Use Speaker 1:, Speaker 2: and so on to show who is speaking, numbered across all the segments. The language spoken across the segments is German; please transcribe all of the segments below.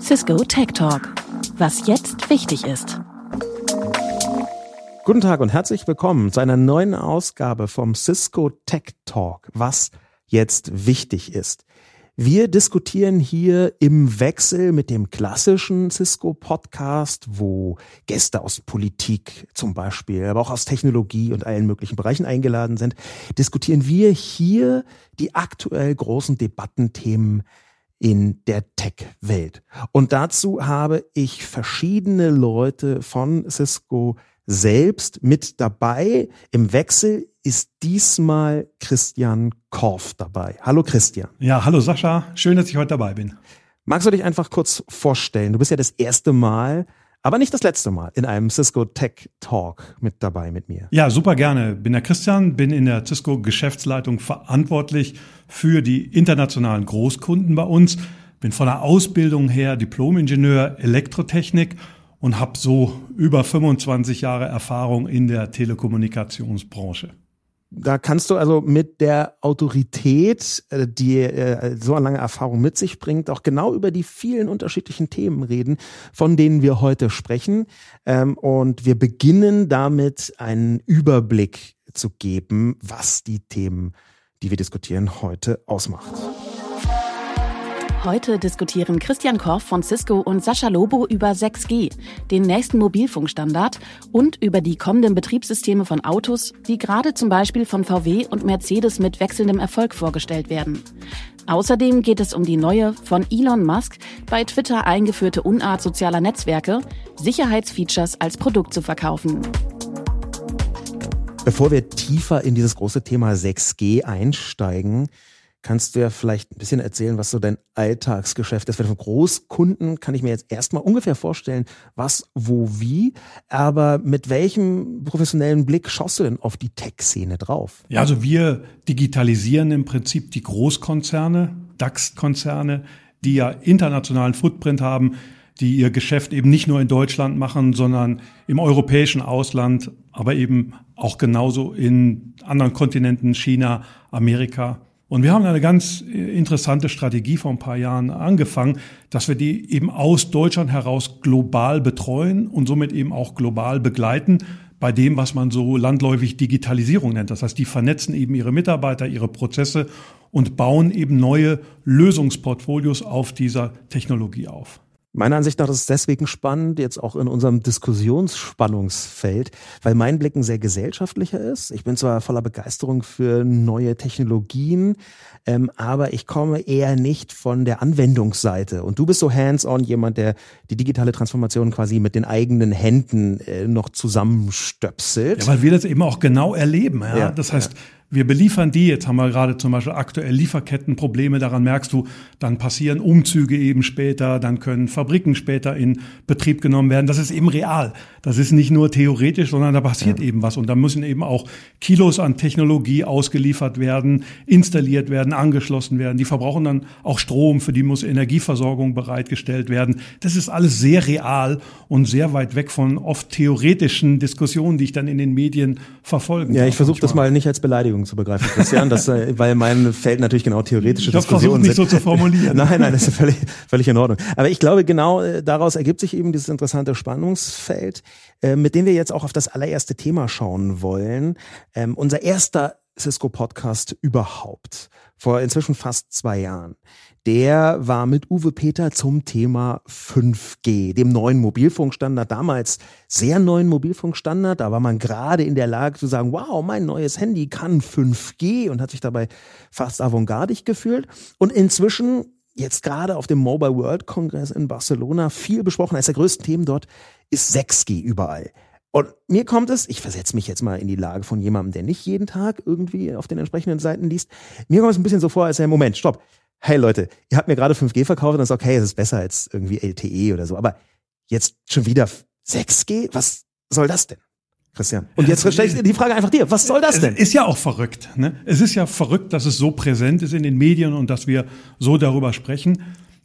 Speaker 1: Cisco Tech Talk. Was jetzt wichtig ist.
Speaker 2: Guten Tag und herzlich willkommen zu einer neuen Ausgabe vom Cisco Tech Talk. Was jetzt wichtig ist. Wir diskutieren hier im Wechsel mit dem klassischen Cisco-Podcast, wo Gäste aus Politik zum Beispiel, aber auch aus Technologie und allen möglichen Bereichen eingeladen sind, diskutieren wir hier die aktuell großen Debattenthemen in der Tech-Welt. Und dazu habe ich verschiedene Leute von Cisco selbst mit dabei. Im Wechsel ist diesmal Christian Korf dabei. Hallo Christian.
Speaker 3: Ja, hallo Sascha. Schön, dass ich heute dabei bin.
Speaker 2: Magst du dich einfach kurz vorstellen? Du bist ja das erste Mal, aber nicht das letzte Mal in einem Cisco Tech Talk mit dabei mit mir.
Speaker 3: Ja, super gerne. Bin der Christian, bin in der Cisco Geschäftsleitung verantwortlich für die internationalen Großkunden bei uns. Bin von der Ausbildung her Diplom-Ingenieur Elektrotechnik und habe so über 25 Jahre Erfahrung in der Telekommunikationsbranche.
Speaker 2: Da kannst du also mit der Autorität, äh, die äh, so eine lange Erfahrung mit sich bringt, auch genau über die vielen unterschiedlichen Themen reden, von denen wir heute sprechen. Ähm, und wir beginnen damit, einen Überblick zu geben, was die Themen, die wir diskutieren, heute ausmacht.
Speaker 1: Heute diskutieren Christian Korff von Cisco und Sascha Lobo über 6G, den nächsten Mobilfunkstandard und über die kommenden Betriebssysteme von Autos, die gerade zum Beispiel von VW und Mercedes mit wechselndem Erfolg vorgestellt werden. Außerdem geht es um die neue, von Elon Musk bei Twitter eingeführte Unart sozialer Netzwerke, Sicherheitsfeatures als Produkt zu verkaufen.
Speaker 2: Bevor wir tiefer in dieses große Thema 6G einsteigen, Kannst du ja vielleicht ein bisschen erzählen, was so dein Alltagsgeschäft ist? Von Großkunden kann ich mir jetzt erstmal ungefähr vorstellen, was, wo, wie. Aber mit welchem professionellen Blick schaust du denn auf die Tech-Szene drauf?
Speaker 3: Ja, also wir digitalisieren im Prinzip die Großkonzerne, DAX-Konzerne, die ja internationalen Footprint haben, die ihr Geschäft eben nicht nur in Deutschland machen, sondern im europäischen Ausland, aber eben auch genauso in anderen Kontinenten, China, Amerika. Und wir haben eine ganz interessante Strategie vor ein paar Jahren angefangen, dass wir die eben aus Deutschland heraus global betreuen und somit eben auch global begleiten bei dem, was man so landläufig Digitalisierung nennt. Das heißt, die vernetzen eben ihre Mitarbeiter, ihre Prozesse und bauen eben neue Lösungsportfolios auf dieser Technologie auf.
Speaker 2: Meiner Ansicht nach ist es deswegen spannend, jetzt auch in unserem Diskussionsspannungsfeld, weil mein Blick ein sehr gesellschaftlicher ist. Ich bin zwar voller Begeisterung für neue Technologien, ähm, aber ich komme eher nicht von der Anwendungsseite. Und du bist so hands-on jemand, der die digitale Transformation quasi mit den eigenen Händen äh, noch zusammenstöpselt.
Speaker 3: Ja, weil wir das eben auch genau erleben. Ja? ja das heißt, ja wir beliefern die, jetzt haben wir gerade zum Beispiel aktuell Lieferkettenprobleme, daran merkst du, dann passieren Umzüge eben später, dann können Fabriken später in Betrieb genommen werden. Das ist eben real. Das ist nicht nur theoretisch, sondern da passiert ja. eben was. Und da müssen eben auch Kilos an Technologie ausgeliefert werden, installiert werden, angeschlossen werden. Die verbrauchen dann auch Strom, für die muss Energieversorgung bereitgestellt werden. Das ist alles sehr real und sehr weit weg von oft theoretischen Diskussionen, die ich dann in den Medien verfolgen
Speaker 2: Ja, ich versuche das mal nicht als Beleidigung Diskussion zu begreifen, Christian, das, äh, weil mein Feld natürlich genau theoretische ich Diskussionen
Speaker 3: nicht so zu formulieren.
Speaker 2: nein, nein, das ist völlig, völlig in Ordnung. Aber ich glaube, genau äh, daraus ergibt sich eben dieses interessante Spannungsfeld, äh, mit dem wir jetzt auch auf das allererste Thema schauen wollen. Ähm, unser erster Cisco-Podcast überhaupt, vor inzwischen fast zwei Jahren der war mit Uwe Peter zum Thema 5G, dem neuen Mobilfunkstandard, damals sehr neuen Mobilfunkstandard. Da war man gerade in der Lage zu sagen, wow, mein neues Handy kann 5G und hat sich dabei fast avantgardig gefühlt. Und inzwischen, jetzt gerade auf dem Mobile World Congress in Barcelona, viel besprochen, als der größten Themen dort ist 6G überall. Und mir kommt es, ich versetze mich jetzt mal in die Lage von jemandem, der nicht jeden Tag irgendwie auf den entsprechenden Seiten liest. Mir kommt es ein bisschen so vor, als er, Moment, stopp hey Leute, ihr habt mir gerade 5G verkauft und das ist okay, es ist besser als irgendwie LTE oder so. Aber jetzt schon wieder 6G? Was soll das denn? Christian. Und jetzt stelle ich die Frage einfach dir. Was soll das denn?
Speaker 3: Es ist ja auch verrückt. Ne? Es ist ja verrückt, dass es so präsent ist in den Medien und dass wir so darüber sprechen.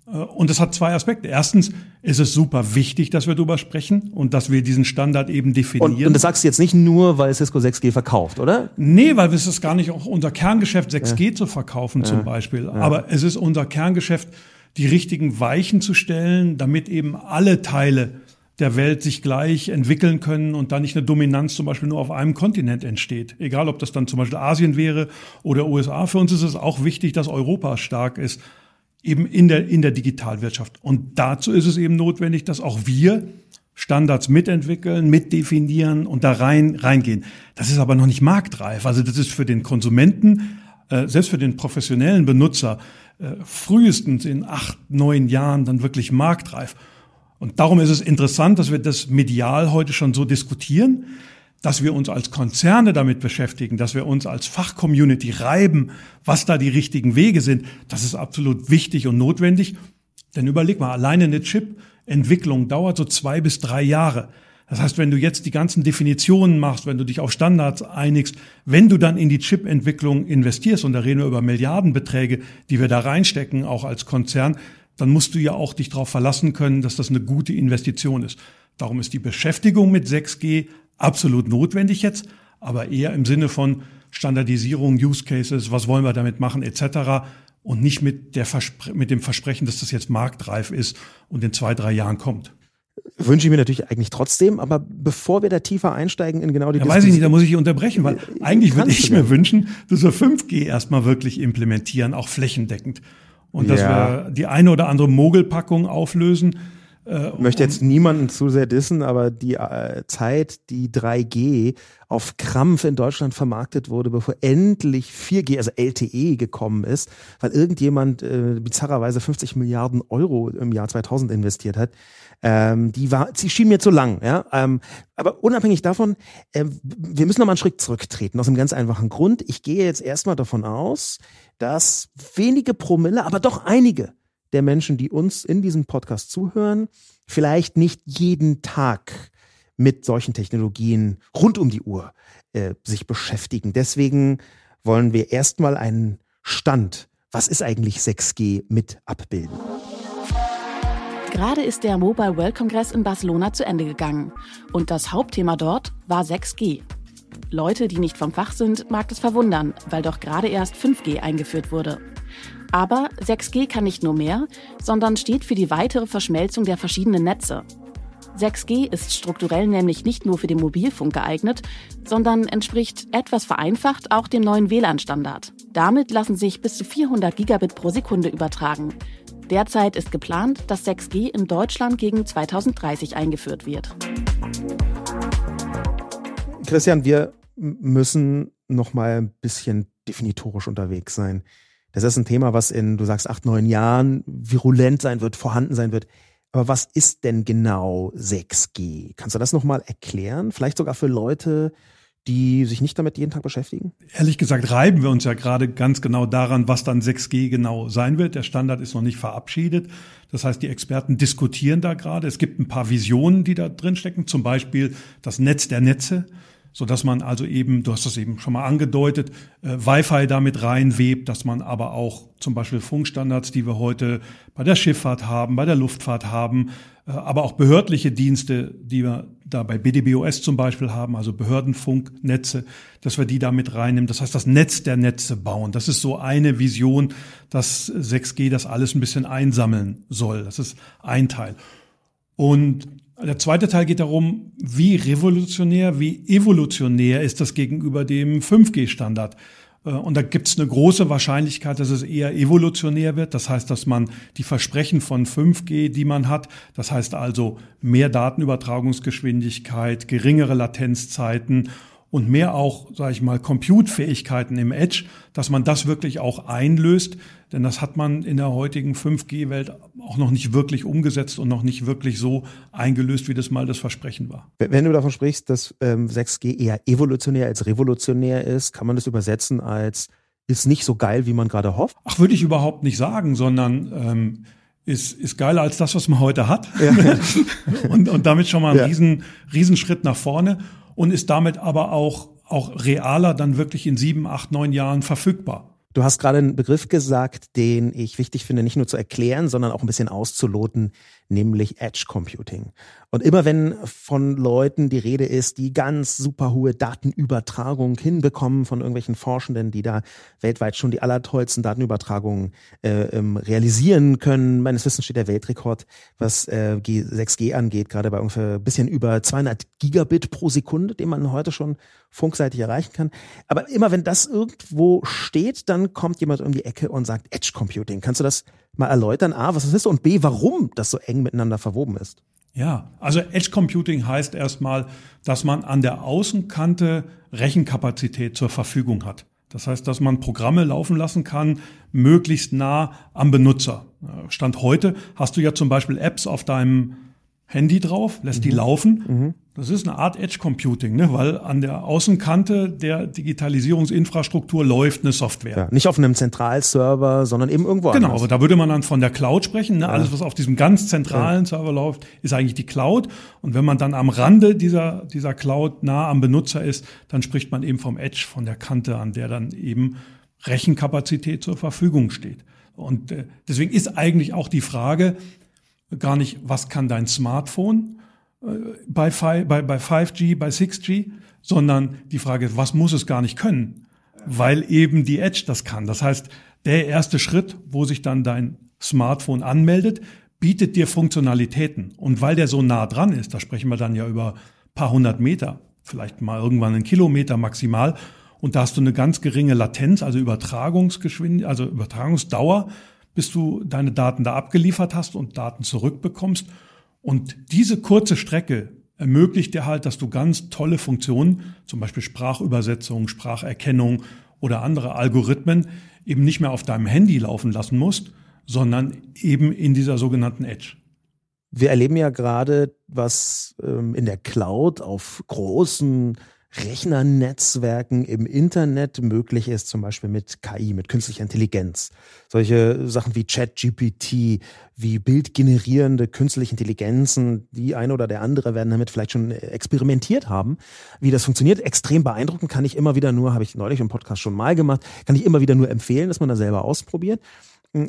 Speaker 3: Äh, und es hat zwei Aspekte. Erstens ist es super wichtig, dass wir darüber sprechen und dass wir diesen Standard eben definieren.
Speaker 2: Und, und das sagst du jetzt nicht nur, weil Cisco 6G verkauft, oder?
Speaker 3: Nee, weil es ist gar nicht auch unser Kerngeschäft, 6G ja. zu verkaufen ja. zum Beispiel. Ja. Aber es ist unser Kerngeschäft, die richtigen Weichen zu stellen, damit eben alle Teile der Welt sich gleich entwickeln können und da nicht eine Dominanz zum Beispiel nur auf einem Kontinent entsteht. Egal, ob das dann zum Beispiel Asien wäre oder USA. Für uns ist es auch wichtig, dass Europa stark ist eben in der, in der Digitalwirtschaft. Und dazu ist es eben notwendig, dass auch wir Standards mitentwickeln, mitdefinieren und da rein, reingehen. Das ist aber noch nicht marktreif. Also das ist für den Konsumenten, äh, selbst für den professionellen Benutzer, äh, frühestens in acht, neun Jahren dann wirklich marktreif. Und darum ist es interessant, dass wir das medial heute schon so diskutieren dass wir uns als Konzerne damit beschäftigen, dass wir uns als Fachcommunity reiben, was da die richtigen Wege sind, das ist absolut wichtig und notwendig. Denn überleg mal, alleine eine Chip-Entwicklung dauert so zwei bis drei Jahre. Das heißt, wenn du jetzt die ganzen Definitionen machst, wenn du dich auf Standards einigst, wenn du dann in die Chip-Entwicklung investierst, und da reden wir über Milliardenbeträge, die wir da reinstecken, auch als Konzern, dann musst du ja auch dich darauf verlassen können, dass das eine gute Investition ist. Darum ist die Beschäftigung mit 6G absolut notwendig jetzt, aber eher im Sinne von Standardisierung, Use Cases, was wollen wir damit machen, etc. Und nicht mit, der Verspre mit dem Versprechen, dass das jetzt marktreif ist und in zwei, drei Jahren kommt.
Speaker 2: Wünsche ich mir natürlich eigentlich trotzdem, aber bevor wir da tiefer einsteigen in genau die
Speaker 3: ja, Diskussion. Weiß ich nicht, da muss ich unterbrechen, weil eigentlich würde ich mir wünschen, dass wir 5G erstmal wirklich implementieren, auch flächendeckend. Und dass ja. wir die eine oder andere Mogelpackung auflösen,
Speaker 2: äh, ich möchte jetzt niemanden zu sehr dissen, aber die äh, Zeit, die 3G auf Krampf in Deutschland vermarktet wurde, bevor endlich 4G, also LTE gekommen ist, weil irgendjemand äh, bizarrerweise 50 Milliarden Euro im Jahr 2000 investiert hat, ähm, die war, sie schien mir zu lang, ja. Ähm, aber unabhängig davon, äh, wir müssen noch mal einen Schritt zurücktreten aus einem ganz einfachen Grund. Ich gehe jetzt erstmal davon aus, dass wenige Promille, aber doch einige der Menschen, die uns in diesem Podcast zuhören, vielleicht nicht jeden Tag mit solchen Technologien rund um die Uhr äh, sich beschäftigen. Deswegen wollen wir erstmal einen Stand, was ist eigentlich 6G, mit abbilden.
Speaker 1: Gerade ist der Mobile World Congress in Barcelona zu Ende gegangen und das Hauptthema dort war 6G. Leute, die nicht vom Fach sind, mag das verwundern, weil doch gerade erst 5G eingeführt wurde. Aber 6G kann nicht nur mehr, sondern steht für die weitere Verschmelzung der verschiedenen Netze. 6G ist strukturell nämlich nicht nur für den Mobilfunk geeignet, sondern entspricht etwas vereinfacht auch dem neuen WLAN-Standard. Damit lassen sich bis zu 400 Gigabit pro Sekunde übertragen. Derzeit ist geplant, dass 6G in Deutschland gegen 2030 eingeführt wird.
Speaker 2: Christian, wir müssen noch mal ein bisschen definitorisch unterwegs sein. Das ist ein Thema, was in, du sagst, acht, neun Jahren virulent sein wird, vorhanden sein wird. Aber was ist denn genau 6G? Kannst du das nochmal erklären? Vielleicht sogar für Leute, die sich nicht damit jeden Tag beschäftigen?
Speaker 3: Ehrlich gesagt reiben wir uns ja gerade ganz genau daran, was dann 6G genau sein wird. Der Standard ist noch nicht verabschiedet. Das heißt, die Experten diskutieren da gerade. Es gibt ein paar Visionen, die da drin stecken. Zum Beispiel das Netz der Netze so dass man also eben, du hast das eben schon mal angedeutet, äh, Wi-Fi damit reinwebt, dass man aber auch zum Beispiel Funkstandards, die wir heute bei der Schifffahrt haben, bei der Luftfahrt haben, äh, aber auch behördliche Dienste, die wir da bei BDBOS zum Beispiel haben, also Behördenfunknetze, dass wir die da mit reinnehmen. Das heißt, das Netz der Netze bauen. Das ist so eine Vision, dass 6G das alles ein bisschen einsammeln soll. Das ist ein Teil. Und der zweite Teil geht darum, wie revolutionär, wie evolutionär ist das gegenüber dem 5G-Standard. Äh, und da gibt es eine große Wahrscheinlichkeit, dass es eher evolutionär wird. Das heißt, dass man die Versprechen von 5G, die man hat, das heißt also mehr Datenübertragungsgeschwindigkeit, geringere Latenzzeiten und mehr auch, sage ich mal, Compute-Fähigkeiten im Edge, dass man das wirklich auch einlöst. Denn das hat man in der heutigen 5G-Welt auch noch nicht wirklich umgesetzt und noch nicht wirklich so eingelöst, wie das mal das Versprechen war.
Speaker 2: Wenn du davon sprichst, dass ähm, 6G eher evolutionär als revolutionär ist, kann man das übersetzen als ist nicht so geil, wie man gerade hofft?
Speaker 3: Ach, würde ich überhaupt nicht sagen, sondern ähm, ist, ist geiler als das, was man heute hat. Ja. und, und damit schon mal ein ja. riesen, Riesenschritt nach vorne und ist damit aber auch, auch realer dann wirklich in sieben, acht, neun Jahren verfügbar.
Speaker 2: Du hast gerade einen Begriff gesagt, den ich wichtig finde, nicht nur zu erklären, sondern auch ein bisschen auszuloten, nämlich Edge Computing. Und immer wenn von Leuten die Rede ist, die ganz super hohe Datenübertragung hinbekommen von irgendwelchen Forschenden, die da weltweit schon die allertollsten Datenübertragungen äh, ähm, realisieren können. Meines Wissens steht der Weltrekord, was äh, 6G angeht, gerade bei ungefähr ein bisschen über 200 Gigabit pro Sekunde, den man heute schon funkseitig erreichen kann. Aber immer wenn das irgendwo steht, dann kommt jemand um die Ecke und sagt Edge Computing. Kannst du das mal erläutern? A, was das ist und B, warum das so eng miteinander verwoben ist?
Speaker 3: Ja, also Edge Computing heißt erstmal, dass man an der Außenkante Rechenkapazität zur Verfügung hat. Das heißt, dass man Programme laufen lassen kann, möglichst nah am Benutzer. Stand heute hast du ja zum Beispiel Apps auf deinem Handy drauf, lässt mhm. die laufen. Mhm. Das ist eine Art Edge Computing, ne? weil an der Außenkante der Digitalisierungsinfrastruktur läuft eine Software.
Speaker 2: Ja, nicht auf einem Zentralserver, sondern eben irgendwo
Speaker 3: genau, anders. Genau, aber da würde man dann von der Cloud sprechen. Ne? Ja. Alles, was auf diesem ganz zentralen ja. Server läuft, ist eigentlich die Cloud. Und wenn man dann am Rande dieser, dieser Cloud nah am Benutzer ist, dann spricht man eben vom Edge, von der Kante, an der dann eben Rechenkapazität zur Verfügung steht. Und äh, deswegen ist eigentlich auch die Frage, gar nicht, was kann dein Smartphone äh, bei, bei, bei 5G, bei 6G, sondern die Frage ist, was muss es gar nicht können? Weil eben die Edge das kann. Das heißt, der erste Schritt, wo sich dann dein Smartphone anmeldet, bietet dir Funktionalitäten. Und weil der so nah dran ist, da sprechen wir dann ja über paar hundert Meter, vielleicht mal irgendwann einen Kilometer maximal, und da hast du eine ganz geringe Latenz, also Übertragungsgeschwindigkeit, also Übertragungsdauer, bis du deine Daten da abgeliefert hast und Daten zurückbekommst. Und diese kurze Strecke ermöglicht dir halt, dass du ganz tolle Funktionen, zum Beispiel Sprachübersetzung, Spracherkennung oder andere Algorithmen eben nicht mehr auf deinem Handy laufen lassen musst, sondern eben in dieser sogenannten Edge.
Speaker 2: Wir erleben ja gerade, was ähm, in der Cloud auf großen Rechnernetzwerken im Internet möglich ist, zum Beispiel mit KI, mit künstlicher Intelligenz. Solche Sachen wie ChatGPT, wie bildgenerierende künstliche Intelligenzen, die eine oder der andere werden damit vielleicht schon experimentiert haben. Wie das funktioniert, extrem beeindruckend, kann ich immer wieder nur, habe ich neulich im Podcast schon mal gemacht, kann ich immer wieder nur empfehlen, dass man da selber ausprobiert.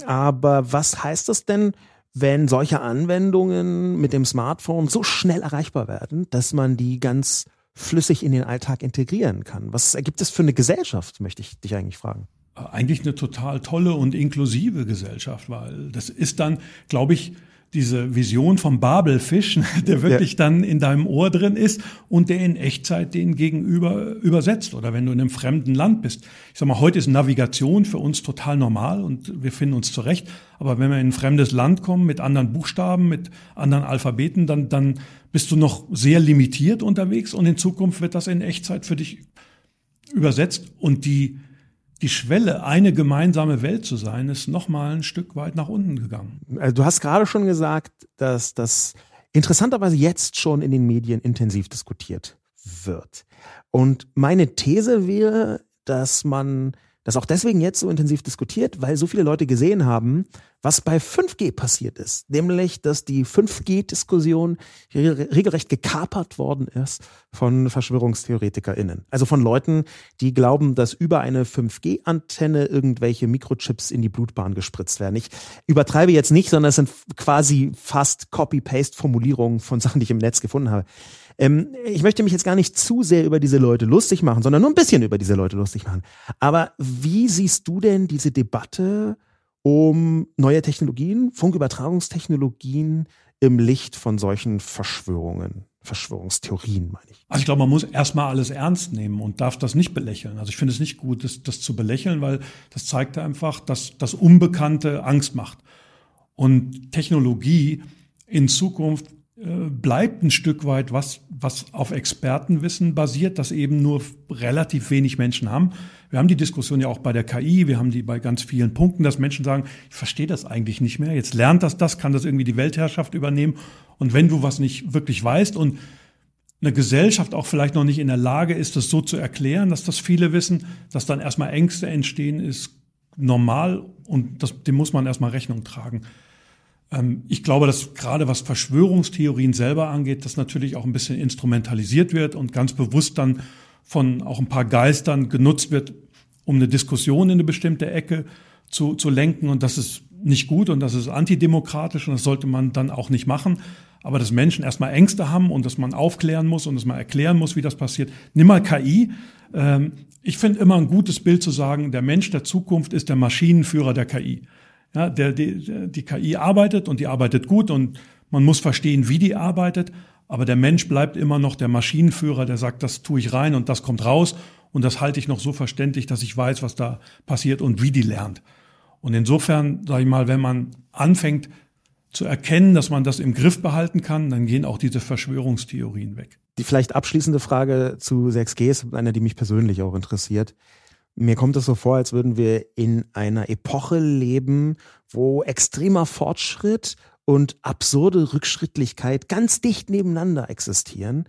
Speaker 2: Aber was heißt das denn, wenn solche Anwendungen mit dem Smartphone so schnell erreichbar werden, dass man die ganz flüssig in den Alltag integrieren kann. Was ergibt es für eine Gesellschaft, möchte ich dich eigentlich fragen.
Speaker 3: Eigentlich eine total tolle und inklusive Gesellschaft, weil das ist dann, glaube ich, diese Vision vom Babelfisch, der wirklich ja. dann in deinem Ohr drin ist und der in Echtzeit den Gegenüber übersetzt. Oder wenn du in einem fremden Land bist. Ich sag mal, heute ist Navigation für uns total normal und wir finden uns zurecht. Aber wenn wir in ein fremdes Land kommen mit anderen Buchstaben, mit anderen Alphabeten, dann, dann bist du noch sehr limitiert unterwegs und in Zukunft wird das in Echtzeit für dich übersetzt und die die Schwelle, eine gemeinsame Welt zu sein, ist noch mal ein Stück weit nach unten gegangen.
Speaker 2: Also du hast gerade schon gesagt, dass das interessanterweise jetzt schon in den Medien intensiv diskutiert wird. Und meine These wäre, dass man das auch deswegen jetzt so intensiv diskutiert, weil so viele Leute gesehen haben, was bei 5G passiert ist. Nämlich, dass die 5G-Diskussion regelrecht gekapert worden ist von VerschwörungstheoretikerInnen. Also von Leuten, die glauben, dass über eine 5G-Antenne irgendwelche Mikrochips in die Blutbahn gespritzt werden. Ich übertreibe jetzt nicht, sondern es sind quasi fast Copy-Paste-Formulierungen von Sachen, die ich im Netz gefunden habe. Ähm, ich möchte mich jetzt gar nicht zu sehr über diese Leute lustig machen, sondern nur ein bisschen über diese Leute lustig machen. Aber wie siehst du denn diese Debatte um neue Technologien, Funkübertragungstechnologien im Licht von solchen Verschwörungen? Verschwörungstheorien, meine ich.
Speaker 3: Also ich glaube, man muss erstmal alles ernst nehmen und darf das nicht belächeln. Also ich finde es nicht gut, das, das zu belächeln, weil das zeigt einfach, dass das Unbekannte Angst macht. Und Technologie in Zukunft bleibt ein Stück weit was, was auf Expertenwissen basiert, das eben nur relativ wenig Menschen haben. Wir haben die Diskussion ja auch bei der KI, wir haben die bei ganz vielen Punkten, dass Menschen sagen, ich verstehe das eigentlich nicht mehr, jetzt lernt das das, kann das irgendwie die Weltherrschaft übernehmen. Und wenn du was nicht wirklich weißt und eine Gesellschaft auch vielleicht noch nicht in der Lage ist, das so zu erklären, dass das viele wissen, dass dann erstmal Ängste entstehen, ist normal und das, dem muss man erstmal Rechnung tragen. Ähm, ich glaube, dass gerade was Verschwörungstheorien selber angeht, das natürlich auch ein bisschen instrumentalisiert wird und ganz bewusst dann von auch ein paar Geistern genutzt wird, um eine Diskussion in eine bestimmte Ecke zu, zu lenken. Und das ist nicht gut und das ist antidemokratisch und das sollte man dann auch nicht machen. Aber dass Menschen erstmal Ängste haben und dass man aufklären muss und dass man erklären muss, wie das passiert. Nimm mal KI. Ähm, ich finde immer ein gutes Bild zu sagen, der Mensch der Zukunft ist der Maschinenführer der KI. Ja, der, die, die KI arbeitet und die arbeitet gut und man muss verstehen, wie die arbeitet. Aber der Mensch bleibt immer noch der Maschinenführer, der sagt, das tue ich rein und das kommt raus. Und das halte ich noch so verständlich, dass ich weiß, was da passiert und wie die lernt. Und insofern, sage ich mal, wenn man anfängt zu erkennen, dass man das im Griff behalten kann, dann gehen auch diese Verschwörungstheorien weg.
Speaker 2: Die vielleicht abschließende Frage zu 6G ist eine, die mich persönlich auch interessiert. Mir kommt es so vor, als würden wir in einer Epoche leben, wo extremer Fortschritt und absurde Rückschrittlichkeit ganz dicht nebeneinander existieren.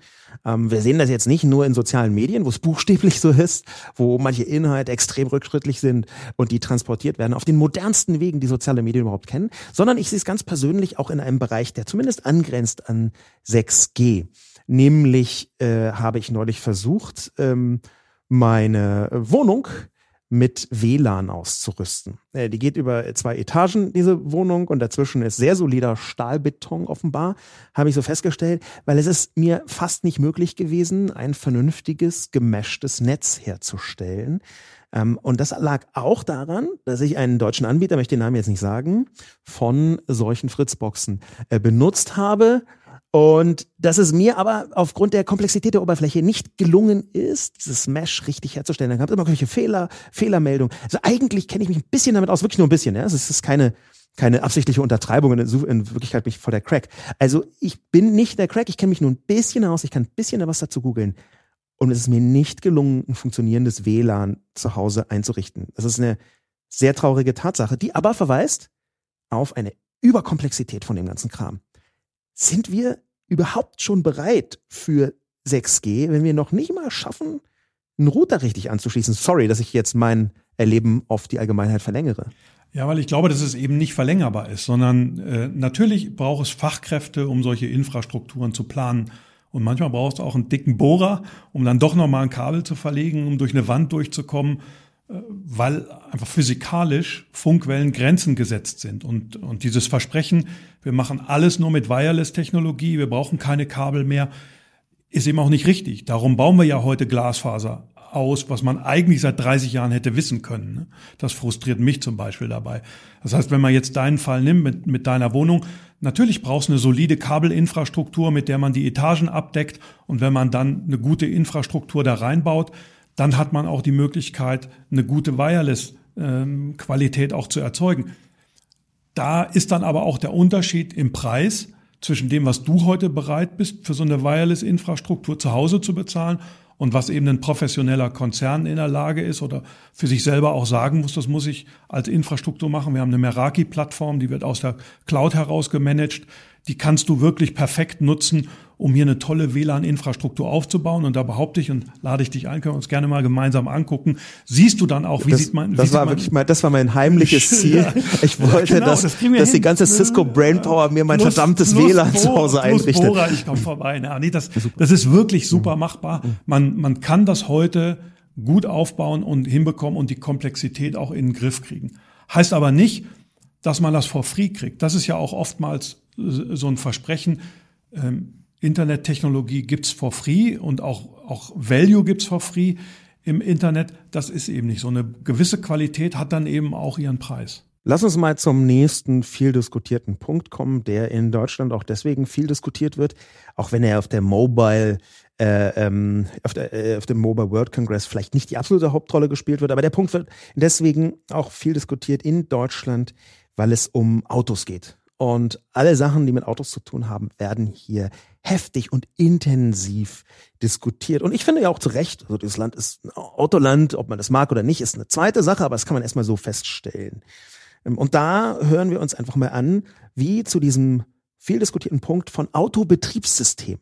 Speaker 2: Ähm, wir sehen das jetzt nicht nur in sozialen Medien, wo es buchstäblich so ist, wo manche Inhalte extrem rückschrittlich sind und die transportiert werden auf den modernsten Wegen, die soziale Medien überhaupt kennen, sondern ich sehe es ganz persönlich auch in einem Bereich, der zumindest angrenzt an 6G. Nämlich äh, habe ich neulich versucht, ähm, meine Wohnung mit WLAN auszurüsten. Äh, die geht über zwei Etagen, diese Wohnung, und dazwischen ist sehr solider Stahlbeton offenbar, habe ich so festgestellt, weil es ist mir fast nicht möglich gewesen, ein vernünftiges, gemeshtes Netz herzustellen. Ähm, und das lag auch daran, dass ich einen deutschen Anbieter, möchte den Namen jetzt nicht sagen, von solchen Fritzboxen äh, benutzt habe und dass es mir aber aufgrund der Komplexität der Oberfläche nicht gelungen ist, dieses Mesh richtig herzustellen. Dann gab es immer irgendwelche Fehler, Fehlermeldungen. Also eigentlich kenne ich mich ein bisschen damit aus, wirklich nur ein bisschen. Ja? Also es ist keine, keine absichtliche Untertreibung, in, in Wirklichkeit bin ich voll der Crack. Also ich bin nicht der Crack, ich kenne mich nur ein bisschen aus, ich kann ein bisschen was dazu googeln. Und es ist mir nicht gelungen, ein funktionierendes WLAN zu Hause einzurichten. Das ist eine sehr traurige Tatsache, die aber verweist auf eine Überkomplexität von dem ganzen Kram sind wir überhaupt schon bereit für 6G, wenn wir noch nicht mal schaffen, einen Router richtig anzuschließen? Sorry, dass ich jetzt mein Erleben auf die Allgemeinheit verlängere.
Speaker 3: Ja, weil ich glaube, dass es eben nicht verlängerbar ist, sondern äh, natürlich braucht es Fachkräfte, um solche Infrastrukturen zu planen. Und manchmal brauchst du auch einen dicken Bohrer, um dann doch nochmal ein Kabel zu verlegen, um durch eine Wand durchzukommen weil einfach physikalisch Funkwellen Grenzen gesetzt sind. Und, und dieses Versprechen, wir machen alles nur mit Wireless-Technologie, wir brauchen keine Kabel mehr, ist eben auch nicht richtig. Darum bauen wir ja heute Glasfaser aus, was man eigentlich seit 30 Jahren hätte wissen können. Ne? Das frustriert mich zum Beispiel dabei. Das heißt, wenn man jetzt deinen Fall nimmt mit, mit deiner Wohnung, natürlich brauchst du eine solide Kabelinfrastruktur, mit der man die Etagen abdeckt. Und wenn man dann eine gute Infrastruktur da reinbaut, dann hat man auch die Möglichkeit, eine gute Wireless-Qualität auch zu erzeugen. Da ist dann aber auch der Unterschied im Preis zwischen dem, was du heute bereit bist, für so eine Wireless-Infrastruktur zu Hause zu bezahlen und was eben ein professioneller Konzern in der Lage ist oder für sich selber auch sagen muss, das muss ich als Infrastruktur machen. Wir haben eine Meraki-Plattform, die wird aus der Cloud heraus gemanagt. Die kannst du wirklich perfekt nutzen, um hier eine tolle WLAN-Infrastruktur aufzubauen. Und da behaupte ich und lade ich dich ein, können wir uns gerne mal gemeinsam angucken. Siehst du dann auch, wie
Speaker 2: das,
Speaker 3: sieht man, wie
Speaker 2: das war man, wirklich mal, das war mein heimliches Ziel. Ich wollte, genau, dass, das dass die ganze Cisco Brainpower mir mein plus, verdammtes plus WLAN zu Hause einrichtet.
Speaker 3: Bohrer, ich komme vorbei. Ja, nee, das, das ist wirklich super mhm. machbar. Mhm. Man, man kann das heute gut aufbauen und hinbekommen und die Komplexität auch in den Griff kriegen. Heißt aber nicht, dass man das for free kriegt. Das ist ja auch oftmals so ein Versprechen. Ähm, Internettechnologie gibt's for free und auch, auch Value gibt's for free im Internet. Das ist eben nicht so. Eine gewisse Qualität hat dann eben auch ihren Preis.
Speaker 2: Lass uns mal zum nächsten viel diskutierten Punkt kommen, der in Deutschland auch deswegen viel diskutiert wird, auch wenn er auf der Mobile äh, ähm, auf, der, äh, auf dem Mobile World Congress vielleicht nicht die absolute Hauptrolle gespielt wird, aber der Punkt wird deswegen auch viel diskutiert in Deutschland, weil es um Autos geht. Und alle Sachen, die mit Autos zu tun haben, werden hier heftig und intensiv diskutiert. Und ich finde ja auch zu Recht, also dieses Land ist ein Autoland, ob man das mag oder nicht, ist eine zweite Sache, aber das kann man erstmal so feststellen. Ähm, und da hören wir uns einfach mal an, wie zu diesem viel diskutierten Punkt von Autobetriebssystem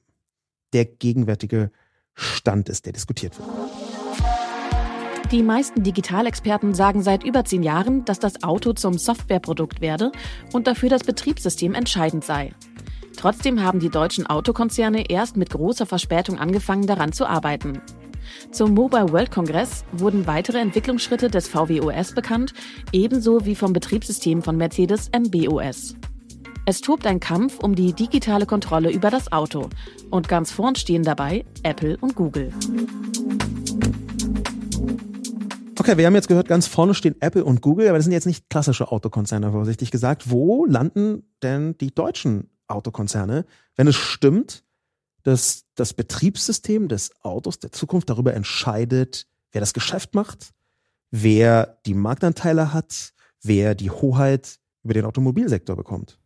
Speaker 2: der gegenwärtige Stand ist, der diskutiert wird.
Speaker 1: Die meisten Digitalexperten sagen seit über zehn Jahren, dass das Auto zum Softwareprodukt werde und dafür das Betriebssystem entscheidend sei. Trotzdem haben die deutschen Autokonzerne erst mit großer Verspätung angefangen, daran zu arbeiten. Zum Mobile World Congress wurden weitere Entwicklungsschritte des VWOS bekannt, ebenso wie vom Betriebssystem von Mercedes MBOS. Es tobt ein Kampf um die digitale Kontrolle über das Auto und ganz vorn stehen dabei Apple und Google.
Speaker 2: Okay, wir haben jetzt gehört, ganz vorne stehen Apple und Google, aber das sind jetzt nicht klassische Autokonzerne, vorsichtig gesagt. Wo landen denn die deutschen Autokonzerne, wenn es stimmt, dass das Betriebssystem des Autos der Zukunft darüber entscheidet, wer das Geschäft macht, wer die Marktanteile hat, wer die Hoheit über den Automobilsektor bekommt.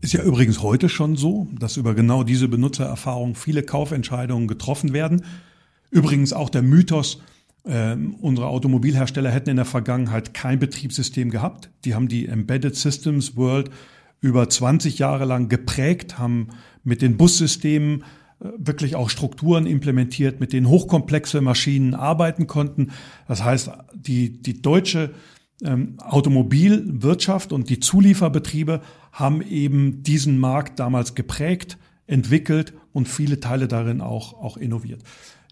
Speaker 3: Ist ja übrigens heute schon so, dass über genau diese Benutzererfahrung viele Kaufentscheidungen getroffen werden. Übrigens auch der Mythos, äh, unsere Automobilhersteller hätten in der Vergangenheit kein Betriebssystem gehabt. Die haben die Embedded Systems World über 20 Jahre lang geprägt, haben mit den Bussystemen äh, wirklich auch Strukturen implementiert, mit denen hochkomplexe Maschinen arbeiten konnten. Das heißt, die, die deutsche ähm, Automobilwirtschaft und die Zulieferbetriebe haben eben diesen Markt damals geprägt, entwickelt und viele Teile darin auch, auch innoviert.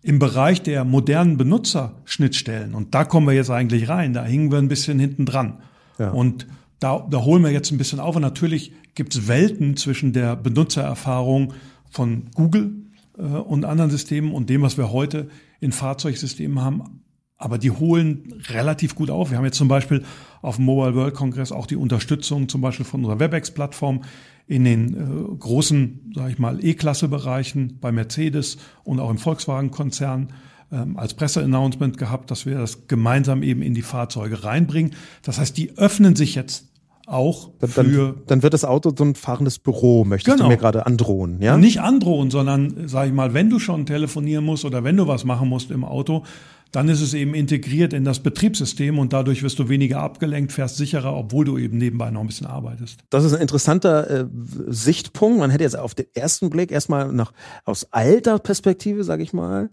Speaker 3: Im Bereich der modernen Benutzerschnittstellen, und da kommen wir jetzt eigentlich rein, da hingen wir ein bisschen hinten dran. Ja. Und da, da holen wir jetzt ein bisschen auf. Und natürlich gibt es Welten zwischen der Benutzererfahrung von Google äh, und anderen Systemen und dem, was wir heute in Fahrzeugsystemen haben. Aber die holen relativ gut auf. Wir haben jetzt zum Beispiel auf dem Mobile World Congress auch die Unterstützung zum Beispiel von unserer WebEx-Plattform in den äh, großen, sage ich mal, E-Klasse-Bereichen bei Mercedes und auch im Volkswagen-Konzern ähm, als Presseannouncement gehabt, dass wir das gemeinsam eben in die Fahrzeuge reinbringen. Das heißt, die öffnen sich jetzt auch
Speaker 2: dann, für dann, wird das Auto so ein fahrendes Büro, möchtest genau. du mir gerade androhen, ja?
Speaker 3: Nicht androhen, sondern sag ich mal, wenn du schon telefonieren musst oder wenn du was machen musst im Auto, dann ist es eben integriert in das Betriebssystem und dadurch wirst du weniger abgelenkt, fährst sicherer, obwohl du eben nebenbei noch ein bisschen arbeitest.
Speaker 2: Das ist ein interessanter äh, Sichtpunkt. Man hätte jetzt auf den ersten Blick erstmal nach aus alter Perspektive, sage ich mal,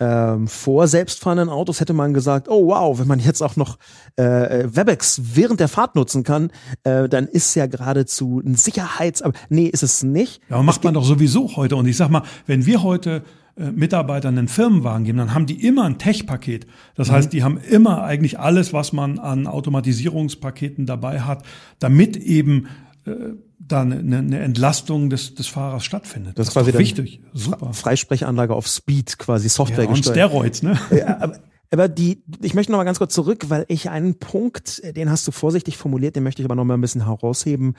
Speaker 2: ähm, vor selbstfahrenden Autos hätte man gesagt, oh wow, wenn man jetzt auch noch äh, Webex während der Fahrt nutzen kann, äh, dann ist ja geradezu ein Sicherheits... Aber nee, ist es nicht.
Speaker 3: Ja, macht man doch sowieso heute. Und ich sag mal, wenn wir heute äh, Mitarbeitern einen Firmenwagen geben, dann haben die immer ein Tech-Paket. Das mhm. heißt, die haben immer eigentlich alles, was man an Automatisierungspaketen dabei hat, damit eben äh, dann eine, eine Entlastung des, des Fahrers stattfindet.
Speaker 2: Das, das ist quasi wichtig. Super. Freisprechanlage auf Speed, quasi Software ja,
Speaker 3: und gesteuert. Steroids, ne?
Speaker 2: Ja, aber, die, ich möchte noch mal ganz kurz zurück, weil ich einen Punkt, den hast du vorsichtig formuliert, den möchte ich aber noch mal ein bisschen herausheben.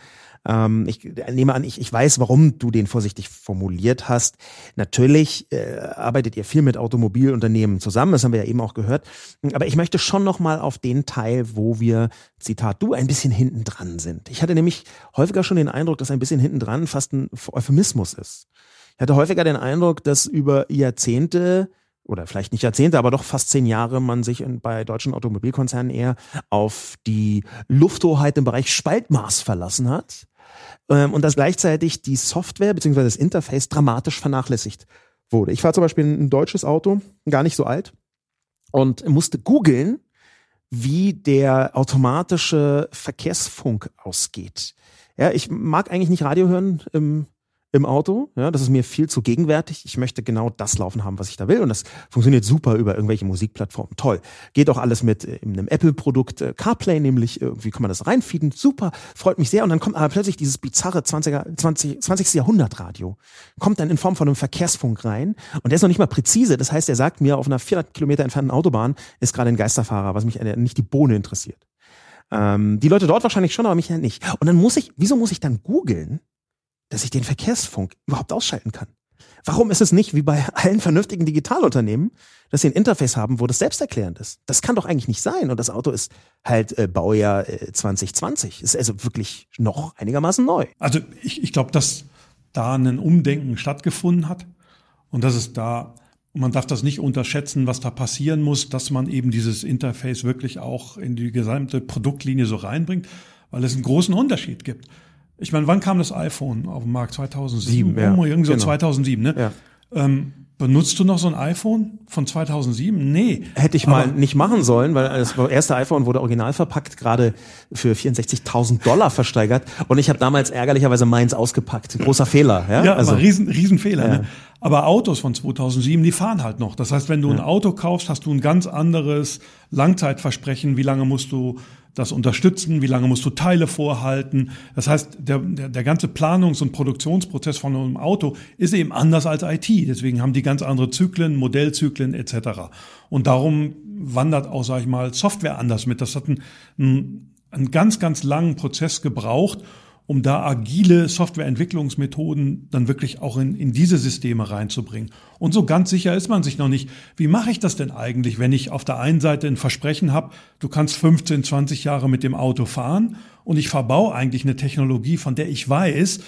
Speaker 2: Ähm, ich nehme an, ich, ich weiß, warum du den vorsichtig formuliert hast. Natürlich äh, arbeitet ihr viel mit Automobilunternehmen zusammen, das haben wir ja eben auch gehört. Aber ich möchte schon noch mal auf den Teil, wo wir, Zitat, du ein bisschen hinten dran sind. Ich hatte nämlich häufiger schon den Eindruck, dass ein bisschen hinten dran fast ein Euphemismus ist. Ich hatte häufiger den Eindruck, dass über Jahrzehnte oder vielleicht nicht Jahrzehnte, aber doch fast zehn Jahre man sich in, bei deutschen Automobilkonzernen eher auf die Lufthoheit im Bereich Spaltmaß verlassen hat ähm, und dass gleichzeitig die Software bzw. das Interface dramatisch vernachlässigt wurde. Ich fahre zum Beispiel ein deutsches Auto, gar nicht so alt, und musste googeln, wie der automatische Verkehrsfunk ausgeht. Ja, ich mag eigentlich nicht Radio hören im im Auto. Ja, das ist mir viel zu gegenwärtig. Ich möchte genau das laufen haben, was ich da will. Und das funktioniert super über irgendwelche Musikplattformen. Toll. Geht auch alles mit äh, einem Apple-Produkt äh, CarPlay, nämlich irgendwie kann man das reinfeeden. Super. Freut mich sehr. Und dann kommt aber plötzlich dieses bizarre 20er, 20, 20. Jahrhundert Radio. Kommt dann in Form von einem Verkehrsfunk rein. Und der ist noch nicht mal präzise. Das heißt, er sagt mir, auf einer 400 Kilometer entfernten Autobahn ist gerade ein Geisterfahrer, was mich nicht die Bohne interessiert. Ähm, die Leute dort wahrscheinlich schon, aber mich ja nicht. Und dann muss ich, wieso muss ich dann googeln, dass ich den Verkehrsfunk überhaupt ausschalten kann. Warum ist es nicht wie bei allen vernünftigen Digitalunternehmen, dass sie ein Interface haben, wo das selbsterklärend ist? Das kann doch eigentlich nicht sein. Und das Auto ist halt äh, Baujahr äh, 2020. Ist also wirklich noch einigermaßen neu.
Speaker 3: Also ich, ich glaube, dass da ein Umdenken stattgefunden hat und dass es da, man darf das nicht unterschätzen, was da passieren muss, dass man eben dieses Interface wirklich auch in die gesamte Produktlinie so reinbringt, weil es einen großen Unterschied gibt. Ich meine, wann kam das iPhone auf den Markt? 2007?
Speaker 2: ja,
Speaker 3: oh, irgendwie so genau. 2007, ne?
Speaker 2: Ja.
Speaker 3: Ähm, benutzt du noch so ein iPhone von 2007? Nee.
Speaker 2: Hätte ich mal nicht machen sollen, weil das erste iPhone wurde original verpackt, gerade für 64.000 Dollar versteigert. Und ich habe damals ärgerlicherweise meins ausgepackt. Großer Fehler. Ja,
Speaker 3: ja also, aber riesen, riesen Fehler. Ja. Ne? Aber Autos von 2007, die fahren halt noch. Das heißt, wenn du ja. ein Auto kaufst, hast du ein ganz anderes Langzeitversprechen. Wie lange musst du das unterstützen? Wie lange musst du Teile vorhalten? Das heißt, der, der, der ganze Planungs- und Produktionsprozess von einem Auto ist eben anders als IT. Deswegen haben die ganz andere Zyklen, Modellzyklen etc. Und darum wandert auch, sage ich mal, Software anders mit. Das hat einen, einen ganz, ganz langen Prozess gebraucht um da agile Softwareentwicklungsmethoden dann wirklich auch in, in diese Systeme reinzubringen. Und so ganz sicher ist man sich noch nicht. Wie mache ich das denn eigentlich, wenn ich auf der einen Seite ein Versprechen habe, du kannst 15, 20 Jahre mit dem Auto fahren und ich verbaue eigentlich eine Technologie, von der ich weiß,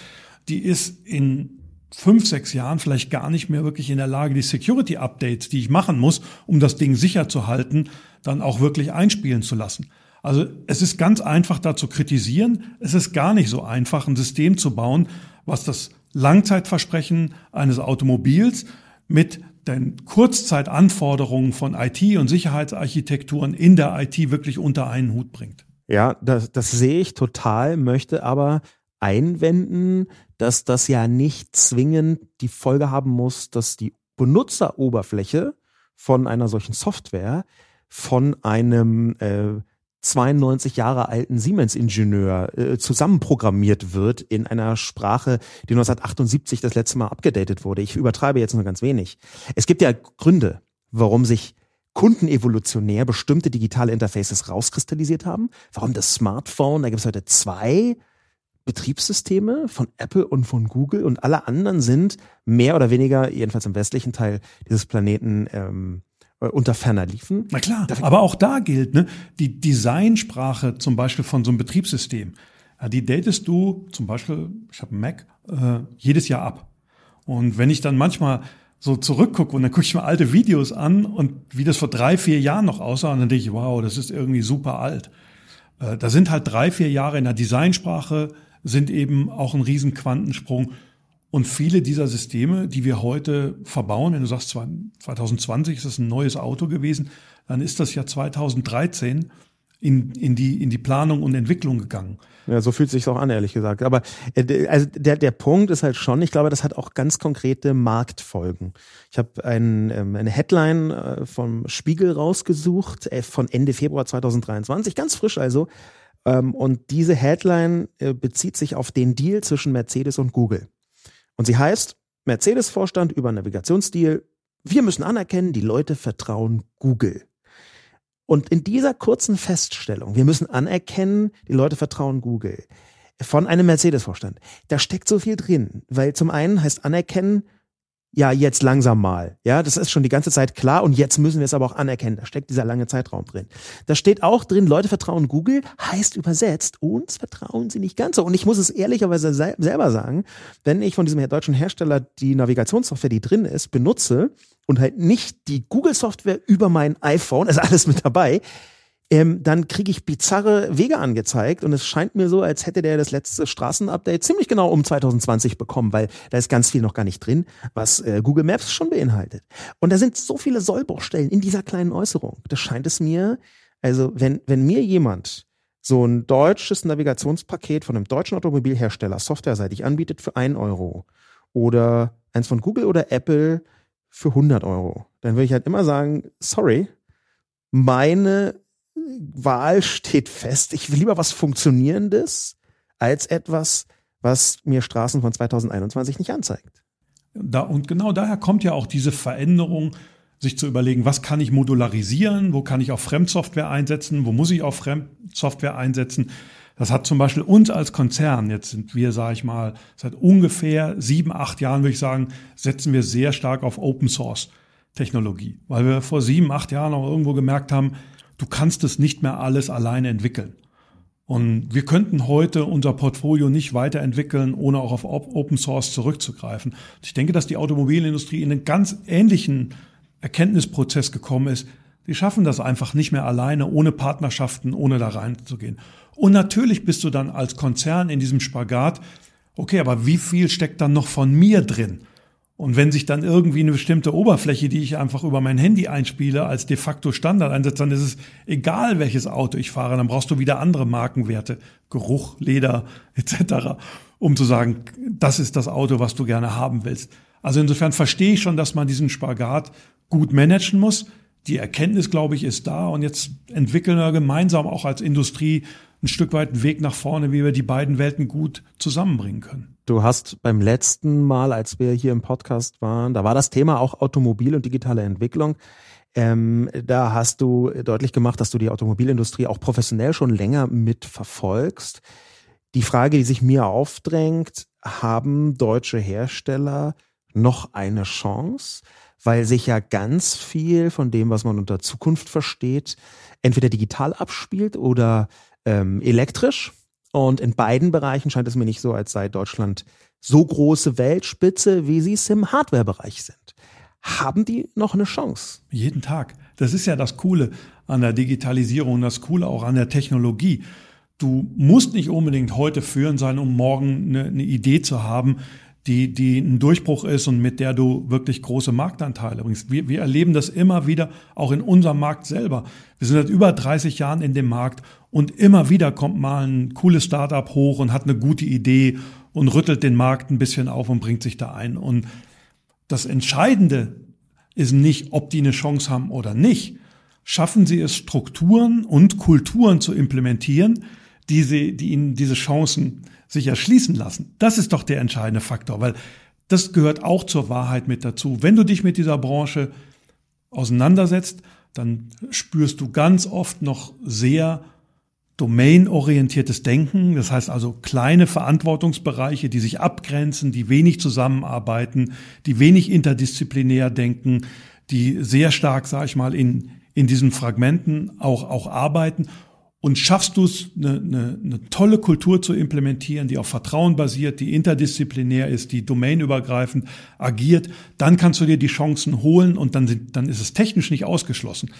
Speaker 3: die ist in fünf, sechs Jahren vielleicht gar nicht mehr wirklich in der Lage, die Security-Updates, die ich machen muss, um das Ding sicher zu halten, dann auch wirklich einspielen zu lassen. Also es ist ganz einfach da zu kritisieren. Es ist gar nicht so einfach, ein System zu bauen, was das Langzeitversprechen eines Automobils mit den Kurzzeitanforderungen von IT und Sicherheitsarchitekturen in der IT wirklich unter einen Hut bringt.
Speaker 2: Ja, das, das sehe ich total, möchte aber einwenden, dass das ja nicht zwingend die Folge haben muss, dass die Benutzeroberfläche von einer solchen Software von einem äh, 92 Jahre alten Siemens-Ingenieur äh, zusammenprogrammiert wird in einer Sprache, die 1978 das letzte Mal abgedatet wurde. Ich übertreibe jetzt nur ganz wenig. Es gibt ja Gründe, warum sich Kunden evolutionär bestimmte digitale Interfaces rauskristallisiert haben. Warum das Smartphone, da gibt es heute zwei Betriebssysteme von Apple und von Google und alle anderen sind mehr oder weniger, jedenfalls im westlichen Teil dieses Planeten, ähm, äh, unter ferner liefen.
Speaker 3: Na klar, aber auch da gilt, ne, die Designsprache zum Beispiel von so einem Betriebssystem, die datest du zum Beispiel, ich habe einen Mac, äh, jedes Jahr ab. Und wenn ich dann manchmal so zurückgucke und dann gucke ich mir alte Videos an und wie das vor drei, vier Jahren noch aussah, und dann denke ich, wow, das ist irgendwie super alt. Äh, da sind halt drei, vier Jahre in der Designsprache, sind eben auch ein riesen Quantensprung. Und viele dieser Systeme, die wir heute verbauen, wenn du sagst 2020 ist es ein neues Auto gewesen, dann ist das ja 2013 in, in, die, in die Planung und Entwicklung gegangen.
Speaker 2: Ja, so fühlt sich auch an, ehrlich gesagt. Aber äh, also der, der Punkt ist halt schon, ich glaube, das hat auch ganz konkrete Marktfolgen. Ich habe ein, ähm, eine Headline äh, vom Spiegel rausgesucht, äh, von Ende Februar 2023, ganz frisch also. Ähm, und diese Headline bezieht sich auf den Deal zwischen Mercedes und Google. Und sie heißt, Mercedes-Vorstand über Navigationsstil, wir müssen anerkennen, die Leute vertrauen Google. Und in dieser kurzen Feststellung, wir müssen anerkennen, die Leute vertrauen Google, von einem Mercedes-Vorstand, da steckt so viel drin, weil zum einen heißt anerkennen, ja, jetzt langsam mal. Ja, das ist schon die ganze Zeit klar und jetzt müssen wir es aber auch anerkennen. Da steckt dieser lange Zeitraum drin. Da steht auch drin, Leute vertrauen Google, heißt übersetzt, uns vertrauen sie nicht ganz so. Und ich muss es ehrlicherweise selber sagen, wenn ich von diesem deutschen Hersteller die Navigationssoftware, die drin ist, benutze und halt nicht die Google-Software über mein iPhone, ist alles mit dabei, ähm, dann kriege ich bizarre Wege angezeigt und es scheint mir so, als hätte der das letzte Straßenupdate ziemlich genau um 2020 bekommen, weil da ist ganz viel noch gar nicht drin, was äh, Google Maps schon beinhaltet. Und da sind so viele Sollbruchstellen in dieser kleinen Äußerung. Das scheint es mir, also wenn, wenn mir jemand so ein deutsches Navigationspaket von einem deutschen Automobilhersteller softwareseitig anbietet für einen Euro oder eins von Google oder Apple für 100 Euro, dann würde ich halt immer sagen, sorry, meine Wahl steht fest. Ich will lieber was Funktionierendes als etwas, was mir Straßen von 2021 nicht anzeigt.
Speaker 3: Da, und genau daher kommt ja auch diese Veränderung, sich zu überlegen, was kann ich modularisieren, wo kann ich auch Fremdsoftware einsetzen, wo muss ich auch Fremdsoftware einsetzen. Das hat zum Beispiel uns als Konzern, jetzt sind wir, sage ich mal, seit ungefähr sieben, acht Jahren, würde ich sagen, setzen wir sehr stark auf Open Source Technologie, weil wir vor sieben, acht Jahren auch irgendwo gemerkt haben, du kannst es nicht mehr alles alleine entwickeln. Und wir könnten heute unser Portfolio nicht weiterentwickeln, ohne auch auf Open Source zurückzugreifen. Ich denke, dass die Automobilindustrie in einen ganz ähnlichen Erkenntnisprozess gekommen ist. Die schaffen das einfach nicht mehr alleine, ohne Partnerschaften, ohne da reinzugehen. Und natürlich bist du dann als Konzern in diesem Spagat, okay, aber wie viel steckt dann noch von mir drin? Und wenn sich dann irgendwie eine bestimmte Oberfläche, die ich einfach über mein Handy einspiele, als de facto Standard einsetzt, dann ist es egal, welches Auto ich fahre, dann brauchst du wieder andere Markenwerte, Geruch, Leder etc., um zu sagen, das ist das Auto, was du gerne haben willst. Also insofern verstehe ich schon, dass man diesen Spagat gut managen muss. Die Erkenntnis, glaube ich, ist da und jetzt entwickeln wir gemeinsam auch als Industrie ein Stück weit einen Weg nach vorne, wie wir die beiden Welten gut zusammenbringen können.
Speaker 2: Du hast beim letzten Mal, als wir hier im Podcast waren, da war das Thema auch Automobil und digitale Entwicklung. Ähm, da hast du deutlich gemacht, dass du die Automobilindustrie auch professionell schon länger mitverfolgst. Die Frage, die sich mir aufdrängt, haben deutsche Hersteller noch eine Chance? Weil sich ja ganz viel von dem, was man unter Zukunft versteht, entweder digital abspielt oder ähm, elektrisch. Und in beiden Bereichen scheint es mir nicht so, als sei Deutschland so große Weltspitze, wie sie es im Hardware-Bereich sind. Haben die noch eine Chance?
Speaker 3: Jeden Tag. Das ist ja das Coole an der Digitalisierung, das Coole auch an der Technologie. Du musst nicht unbedingt heute führen sein, um morgen eine, eine Idee zu haben, die, die ein Durchbruch ist und mit der du wirklich große Marktanteile bringst. Wir, wir erleben das immer wieder, auch in unserem Markt selber. Wir sind seit über 30 Jahren in dem Markt und immer wieder kommt mal ein cooles Startup hoch und hat eine gute Idee und rüttelt den Markt ein bisschen auf und bringt sich da ein. Und das Entscheidende ist nicht, ob die eine Chance haben oder nicht. Schaffen sie es, Strukturen und Kulturen zu implementieren, die, sie, die ihnen diese Chancen sich erschließen lassen. Das ist doch der entscheidende Faktor, weil das gehört auch zur Wahrheit mit dazu. Wenn du dich mit dieser Branche auseinandersetzt, dann spürst du ganz oft noch sehr domainorientiertes Denken. Das heißt also kleine Verantwortungsbereiche, die sich abgrenzen, die wenig zusammenarbeiten, die wenig interdisziplinär denken, die sehr stark, sage ich mal, in, in diesen Fragmenten auch, auch arbeiten und schaffst du es, eine, eine, eine tolle Kultur zu implementieren, die auf Vertrauen basiert, die interdisziplinär ist, die domainübergreifend agiert, dann kannst du dir die Chancen holen und dann, sind, dann ist es technisch nicht ausgeschlossen.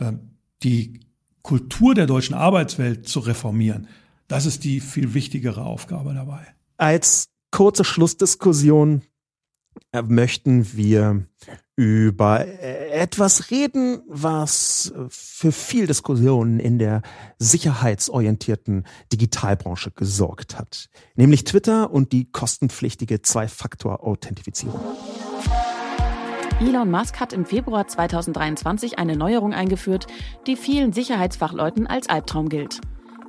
Speaker 3: Ähm, die Kultur der deutschen Arbeitswelt zu reformieren, das ist die viel wichtigere Aufgabe dabei.
Speaker 2: Als kurze Schlussdiskussion äh, möchten wir über äh, etwas reden, was für viel Diskussionen in der sicherheitsorientierten Digitalbranche gesorgt hat, nämlich Twitter und die kostenpflichtige Zwei-Faktor-Authentifizierung.
Speaker 1: Elon Musk hat im Februar 2023 eine Neuerung eingeführt, die vielen Sicherheitsfachleuten als Albtraum gilt.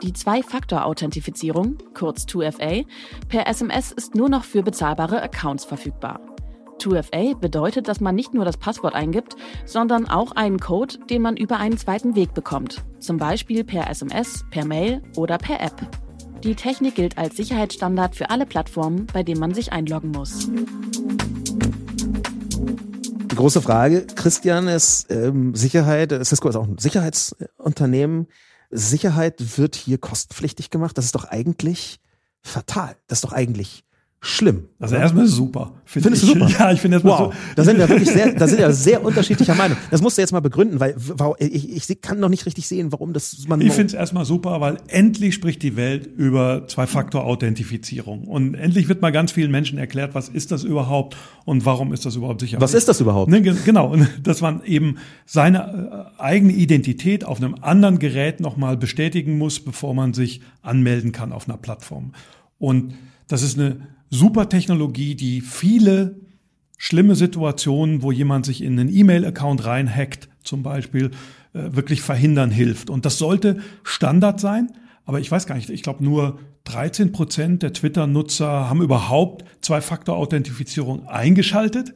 Speaker 1: Die Zwei-Faktor-Authentifizierung, kurz 2FA, per SMS ist nur noch für bezahlbare Accounts verfügbar. 2FA bedeutet, dass man nicht nur das Passwort eingibt, sondern auch einen Code, den man über einen zweiten Weg bekommt, zum Beispiel per SMS, per Mail oder per App. Die Technik gilt als Sicherheitsstandard für alle Plattformen, bei denen man sich einloggen muss.
Speaker 2: Große Frage, Christian, ist ähm, Sicherheit, Cisco ist auch ein Sicherheitsunternehmen. Sicherheit wird hier kostenpflichtig gemacht. Das ist doch eigentlich fatal. Das ist doch eigentlich schlimm.
Speaker 3: Also erstmal super.
Speaker 2: Find Findest ich. du super?
Speaker 3: Ja, ich finde erstmal
Speaker 2: wow. so. Da sind wir wirklich sehr, da sind wir sehr unterschiedlicher Meinung. Das musst du jetzt mal begründen, weil ich, ich kann noch nicht richtig sehen, warum das
Speaker 3: man. Ich finde es erstmal super, weil endlich spricht die Welt über Zwei-Faktor-Authentifizierung. Und endlich wird mal ganz vielen Menschen erklärt, was ist das überhaupt und warum ist das überhaupt sicher.
Speaker 2: Was ist das überhaupt?
Speaker 3: Ne, genau, dass man eben seine äh, eigene Identität auf einem anderen Gerät nochmal bestätigen muss, bevor man sich anmelden kann auf einer Plattform. Und das ist eine super Technologie, die viele schlimme Situationen, wo jemand sich in einen E-Mail-Account reinhackt, zum Beispiel, äh, wirklich verhindern hilft. Und das sollte Standard sein. Aber ich weiß gar nicht, ich glaube nur 13 Prozent der Twitter-Nutzer haben überhaupt Zwei-Faktor-Authentifizierung eingeschaltet.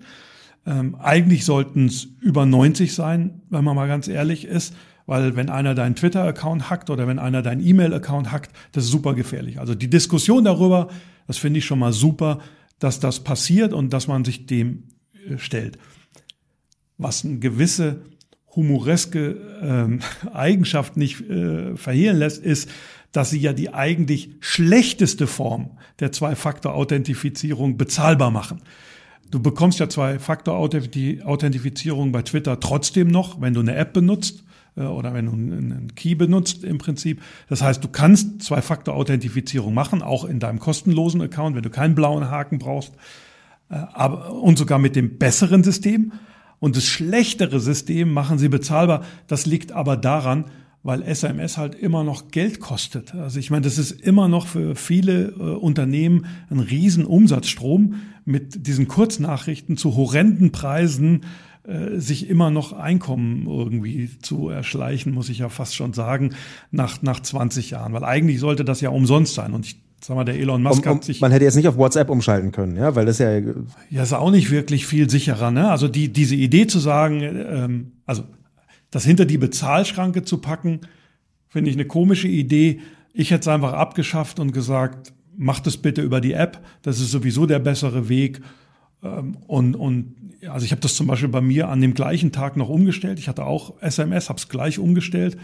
Speaker 3: Ähm, eigentlich sollten es über 90 sein, wenn man mal ganz ehrlich ist. Weil wenn einer deinen Twitter-Account hackt oder wenn einer deinen E-Mail-Account hackt, das ist super gefährlich. Also die Diskussion darüber, das finde ich schon mal super, dass das passiert und dass man sich dem äh, stellt. Was eine gewisse humoreske ähm, Eigenschaft nicht äh, verhehlen lässt, ist, dass sie ja die eigentlich schlechteste Form der Zwei-Faktor-Authentifizierung bezahlbar machen. Du bekommst ja Zwei-Faktor-Authentifizierung bei Twitter trotzdem noch, wenn du eine App benutzt. Äh, oder wenn du einen Key benutzt im Prinzip. Das heißt, du kannst Zwei-Faktor-Authentifizierung machen, auch in deinem kostenlosen Account, wenn du keinen blauen Haken brauchst. Äh, aber, und sogar mit dem besseren System. Und das schlechtere System machen sie bezahlbar. Das liegt aber daran, weil SMS halt immer noch Geld kostet. Also ich meine, das ist immer noch für viele äh, Unternehmen ein riesen Umsatzstrom mit diesen Kurznachrichten zu horrenden Preisen äh, sich immer noch Einkommen irgendwie zu erschleichen, muss ich ja fast schon sagen, nach, nach 20 Jahren. Weil eigentlich sollte das ja umsonst sein. Und ich sag mal, der Elon Musk um, um, hat sich.
Speaker 2: Man hätte jetzt nicht auf WhatsApp umschalten können, ja, weil das ja.
Speaker 3: Ja, ist auch nicht wirklich viel sicherer, ne? Also die, diese Idee zu sagen, ähm, also das hinter die Bezahlschranke zu packen, finde ich eine komische Idee. Ich hätte es einfach abgeschafft und gesagt, macht es bitte über die App. Das ist sowieso der bessere Weg. Ähm, und, und also ich habe das zum Beispiel bei mir an dem gleichen Tag noch umgestellt. Ich hatte auch SMS, habe es gleich umgestellt.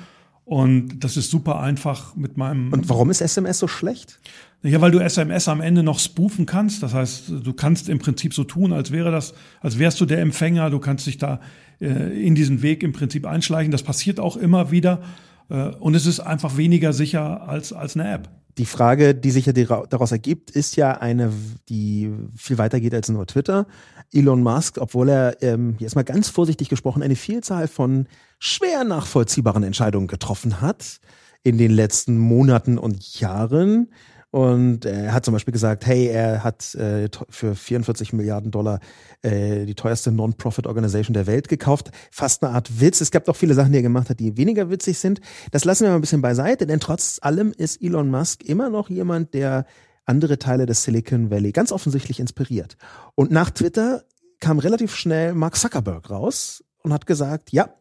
Speaker 3: Und das ist super einfach mit meinem.
Speaker 2: Und warum ist SMS so schlecht?
Speaker 3: Ja, weil du SMS am Ende noch spoofen kannst. Das heißt, du kannst im Prinzip so tun, als wäre das, als wärst du der Empfänger. Du kannst dich da äh, in diesen Weg im Prinzip einschleichen. Das passiert auch immer wieder. Äh, und es ist einfach weniger sicher als, als eine App.
Speaker 2: Die Frage, die sich ja daraus ergibt, ist ja eine, die viel weiter geht als nur Twitter. Elon Musk, obwohl er ähm, jetzt mal ganz vorsichtig gesprochen eine Vielzahl von schwer nachvollziehbaren Entscheidungen getroffen hat in den letzten Monaten und Jahren, und er hat zum Beispiel gesagt, hey, er hat äh, für 44 Milliarden Dollar äh, die teuerste Non-Profit-Organisation der Welt gekauft. Fast eine Art Witz. Es gab auch viele Sachen, die er gemacht hat, die weniger witzig sind. Das lassen wir mal ein bisschen beiseite, denn trotz allem ist Elon Musk immer noch jemand, der andere Teile des Silicon Valley ganz offensichtlich inspiriert. Und nach Twitter kam relativ schnell Mark Zuckerberg raus und hat gesagt, ja,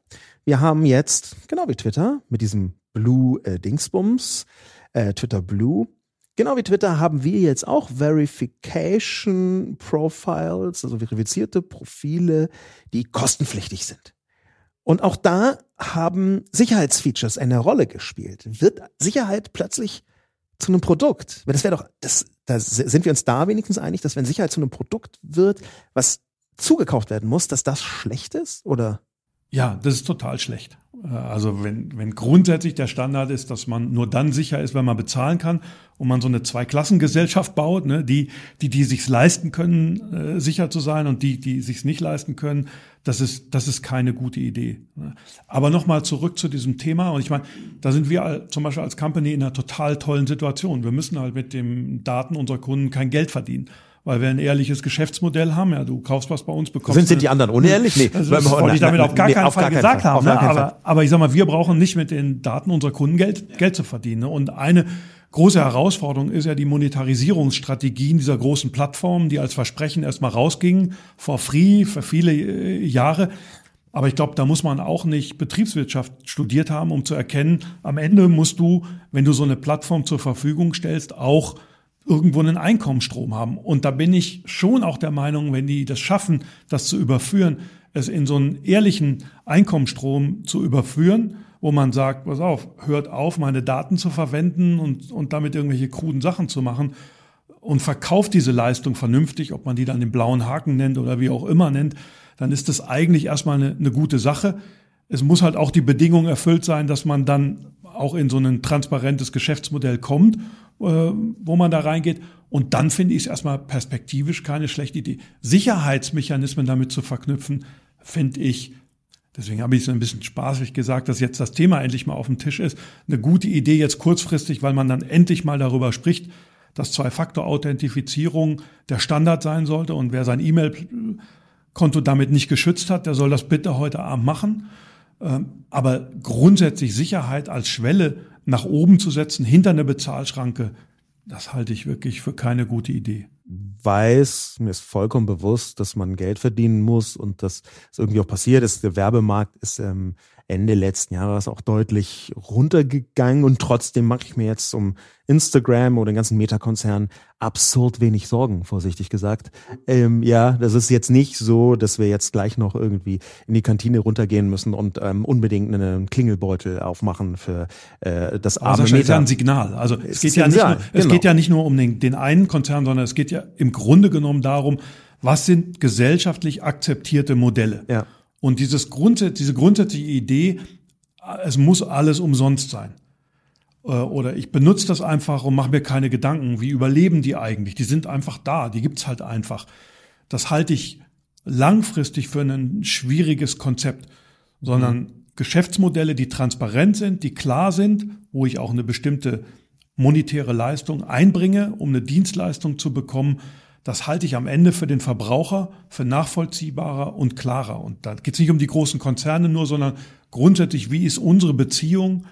Speaker 2: wir haben jetzt, genau wie Twitter, mit diesem Blue äh, Dingsbums, äh, Twitter Blue, Genau wie Twitter haben wir jetzt auch Verification Profiles, also verifizierte Profile, die kostenpflichtig sind. Und auch da haben Sicherheitsfeatures eine Rolle gespielt. Wird Sicherheit plötzlich zu einem Produkt? Das wäre doch, das, da sind wir uns da wenigstens einig, dass wenn Sicherheit zu einem Produkt wird, was zugekauft werden muss, dass das schlecht ist? Oder?
Speaker 3: Ja, das ist total schlecht. Äh, also wenn, wenn grundsätzlich der Standard ist, dass man nur dann sicher ist, wenn man bezahlen kann und man so eine Zweiklassengesellschaft baut, ne, die, die, die sich's leisten können, äh, sicher zu sein und die, die sich's nicht leisten können, das ist, das ist keine gute Idee. Ne. Aber nochmal zurück zu diesem Thema. Und ich meine, da sind wir zum Beispiel als Company in einer total tollen Situation. Wir müssen halt mit den Daten unserer Kunden kein Geld verdienen weil wir ein ehrliches Geschäftsmodell haben. Ja, du kaufst was bei uns, bekommst.
Speaker 2: Sind, sind die anderen unehrlich? Nee.
Speaker 3: Also das wollte ich damit auf gar nee, keinen auf Fall gar gesagt Fall. haben. Ne? Aber, aber ich sag mal, wir brauchen nicht mit den Daten unserer Kunden Geld, Geld zu verdienen. Ne? Und eine große Herausforderung ist ja die Monetarisierungsstrategien dieser großen Plattformen, die als Versprechen erstmal rausgingen, for free, für viele äh, Jahre. Aber ich glaube, da muss man auch nicht Betriebswirtschaft studiert haben, um zu erkennen, am Ende musst du, wenn du so eine Plattform zur Verfügung stellst, auch irgendwo einen Einkommensstrom haben. Und da bin ich schon auch der Meinung, wenn die das schaffen, das zu überführen, es in so einen ehrlichen Einkommensstrom zu überführen, wo man sagt, pass auf, hört auf, meine Daten zu verwenden und, und damit irgendwelche kruden Sachen zu machen und verkauft diese Leistung vernünftig, ob man die dann den blauen Haken nennt oder wie auch immer nennt, dann ist das eigentlich erstmal eine, eine gute Sache. Es muss halt auch die Bedingung erfüllt sein, dass man dann auch in so ein transparentes Geschäftsmodell kommt wo man da reingeht. Und dann finde ich es erstmal perspektivisch keine schlechte Idee. Sicherheitsmechanismen damit zu verknüpfen, finde ich, deswegen habe ich es ein bisschen spaßig gesagt, dass jetzt das Thema endlich mal auf dem Tisch ist, eine gute Idee jetzt kurzfristig, weil man dann endlich mal darüber spricht, dass Zwei-Faktor-Authentifizierung der Standard sein sollte und wer sein E-Mail-Konto damit nicht geschützt hat, der soll das bitte heute Abend machen. Ähm, aber grundsätzlich Sicherheit als Schwelle nach oben zu setzen, hinter eine Bezahlschranke, das halte ich wirklich für keine gute Idee.
Speaker 2: Weiß, mir ist vollkommen bewusst, dass man Geld verdienen muss und dass es irgendwie auch passiert ist. Der Werbemarkt ist ähm, Ende letzten Jahres auch deutlich runtergegangen und trotzdem mache ich mir jetzt um Instagram oder den ganzen Meta-Konzern absurd wenig Sorgen, vorsichtig gesagt. Ähm, ja, das ist jetzt nicht so, dass wir jetzt gleich noch irgendwie in die Kantine runtergehen müssen und ähm, unbedingt einen Klingelbeutel aufmachen für äh, das arme
Speaker 3: also
Speaker 2: Meta.
Speaker 3: ist ja ein Signal. Also es, geht ja, nicht nur, es genau. geht ja nicht nur um den, den einen Konzern, sondern es geht ja im Grunde genommen darum, was sind gesellschaftlich akzeptierte Modelle? Ja. Und dieses Grundsatz, diese grundsätzliche Idee, es muss alles umsonst sein. Äh, oder ich benutze das einfach und mache mir keine Gedanken, wie überleben die eigentlich? Die sind einfach da, die gibt's halt einfach. Das halte ich langfristig für ein schwieriges Konzept, sondern Geschäftsmodelle, die transparent sind, die klar sind, wo ich auch eine bestimmte monetäre Leistung einbringe, um eine Dienstleistung zu bekommen, das halte ich am Ende für den Verbraucher für nachvollziehbarer und klarer. Und da geht es nicht um die großen Konzerne nur, sondern grundsätzlich, wie ist unsere Beziehung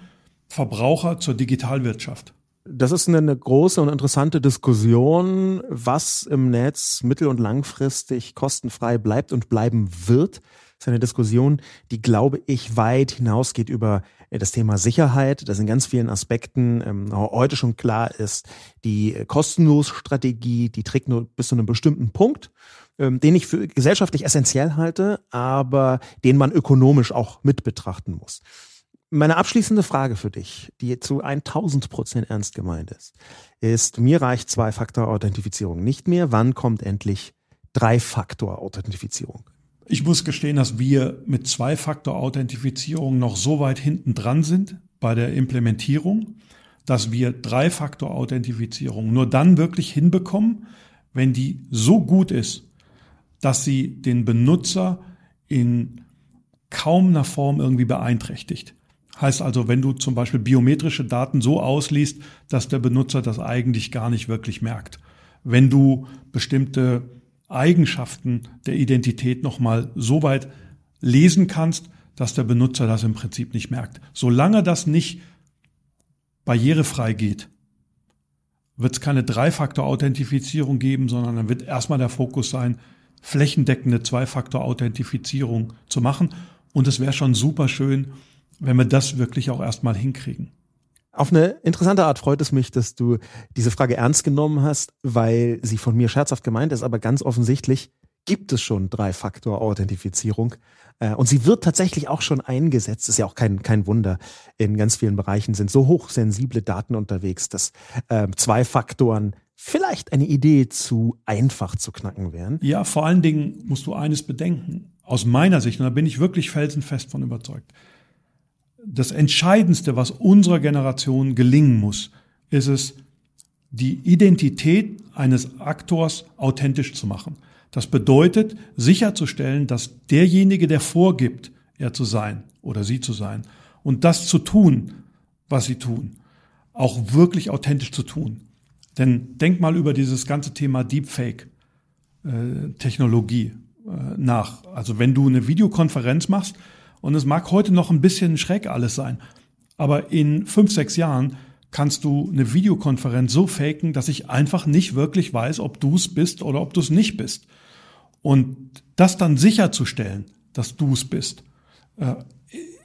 Speaker 3: Verbraucher zur Digitalwirtschaft?
Speaker 2: Das ist eine große und interessante Diskussion, was im Netz mittel- und langfristig kostenfrei bleibt und bleiben wird. Das ist eine Diskussion, die, glaube ich, weit hinausgeht über das Thema Sicherheit, das in ganz vielen Aspekten ähm, heute schon klar ist. Die Kostenlos-Strategie, die trägt nur bis zu einem bestimmten Punkt, ähm, den ich für gesellschaftlich essentiell halte, aber den man ökonomisch auch mit betrachten muss. Meine abschließende Frage für dich, die zu 1000 Prozent ernst gemeint ist, ist, mir reicht Zwei-Faktor-Authentifizierung nicht mehr. Wann kommt endlich Drei-Faktor-Authentifizierung?
Speaker 3: Ich muss gestehen, dass wir mit Zwei-Faktor-Authentifizierung noch so weit hinten dran sind bei der Implementierung, dass wir Drei-Faktor-Authentifizierung nur dann wirklich hinbekommen, wenn die so gut ist, dass sie den Benutzer in kaum einer Form irgendwie beeinträchtigt. Heißt also, wenn du zum Beispiel biometrische Daten so ausliest, dass der Benutzer das eigentlich gar nicht wirklich merkt. Wenn du bestimmte Eigenschaften der Identität nochmal so weit lesen kannst, dass der Benutzer das im Prinzip nicht merkt. Solange das nicht barrierefrei geht, wird es keine Drei-Faktor-Authentifizierung geben, sondern dann wird erstmal der Fokus sein, flächendeckende Zwei-Faktor-Authentifizierung zu machen. Und es wäre schon super schön, wenn wir das wirklich auch erstmal hinkriegen.
Speaker 2: Auf eine interessante Art freut es mich, dass du diese Frage ernst genommen hast, weil sie von mir scherzhaft gemeint ist, aber ganz offensichtlich gibt es schon Drei-Faktor-Authentifizierung. Äh, und sie wird tatsächlich auch schon eingesetzt. Ist ja auch kein, kein Wunder. In ganz vielen Bereichen sind so hochsensible Daten unterwegs, dass äh, zwei Faktoren vielleicht eine Idee zu einfach zu knacken wären.
Speaker 3: Ja, vor allen Dingen musst du eines bedenken. Aus meiner Sicht, und da bin ich wirklich felsenfest von überzeugt das Entscheidendste, was unserer Generation gelingen muss, ist es, die Identität eines Aktors authentisch zu machen. Das bedeutet, sicherzustellen, dass derjenige, der vorgibt, er zu sein oder sie zu sein und das zu tun, was sie tun, auch wirklich authentisch zu tun. Denn denk mal über dieses ganze Thema Deepfake-Technologie äh, äh, nach. Also wenn du eine Videokonferenz machst, und es mag heute noch ein bisschen schräg alles sein, aber in fünf, sechs Jahren kannst du eine Videokonferenz so faken, dass ich einfach nicht wirklich weiß, ob du es bist oder ob du es nicht bist. Und das dann sicherzustellen, dass du es bist, äh,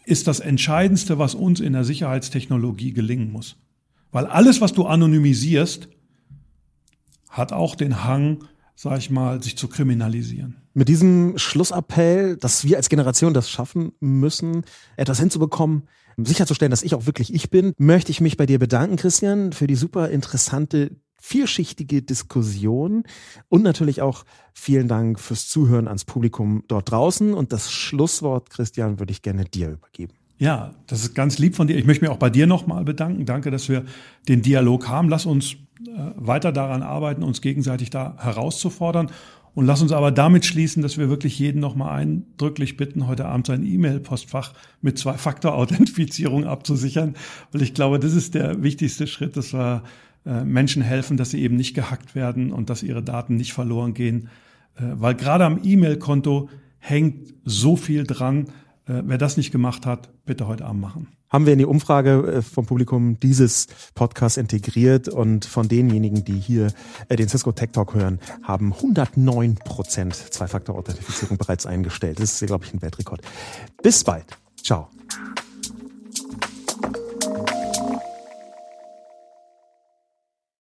Speaker 3: ist das Entscheidendste, was uns in der Sicherheitstechnologie gelingen muss. Weil alles, was du anonymisierst, hat auch den Hang, sag ich mal, sich zu kriminalisieren.
Speaker 2: Mit diesem Schlussappell, dass wir als Generation das schaffen müssen, etwas hinzubekommen, sicherzustellen, dass ich auch wirklich ich bin, möchte ich mich bei dir bedanken, Christian, für die super interessante vielschichtige Diskussion und natürlich auch vielen Dank fürs Zuhören ans Publikum dort draußen. Und das Schlusswort, Christian, würde ich gerne dir übergeben.
Speaker 3: Ja, das ist ganz lieb von dir. Ich möchte mich auch bei dir nochmal bedanken. Danke, dass wir den Dialog haben. Lass uns äh, weiter daran arbeiten, uns gegenseitig da herauszufordern. Und lass uns aber damit schließen, dass wir wirklich jeden nochmal eindrücklich bitten, heute Abend sein E-Mail-Postfach mit Zwei-Faktor-Authentifizierung abzusichern. Weil ich glaube, das ist der wichtigste Schritt, dass wir äh, Menschen helfen, dass sie eben nicht gehackt werden und dass ihre Daten nicht verloren gehen. Äh, weil gerade am E-Mail-Konto hängt so viel dran. Äh, wer das nicht gemacht hat, bitte heute Abend machen
Speaker 2: haben wir in die Umfrage äh, vom Publikum dieses Podcast integriert und von denjenigen, die hier äh, den Cisco Tech Talk hören, haben 109 Prozent Zwei-Faktor-Authentifizierung bereits eingestellt. Das ist, glaube ich, ein Weltrekord. Bis bald. Ciao.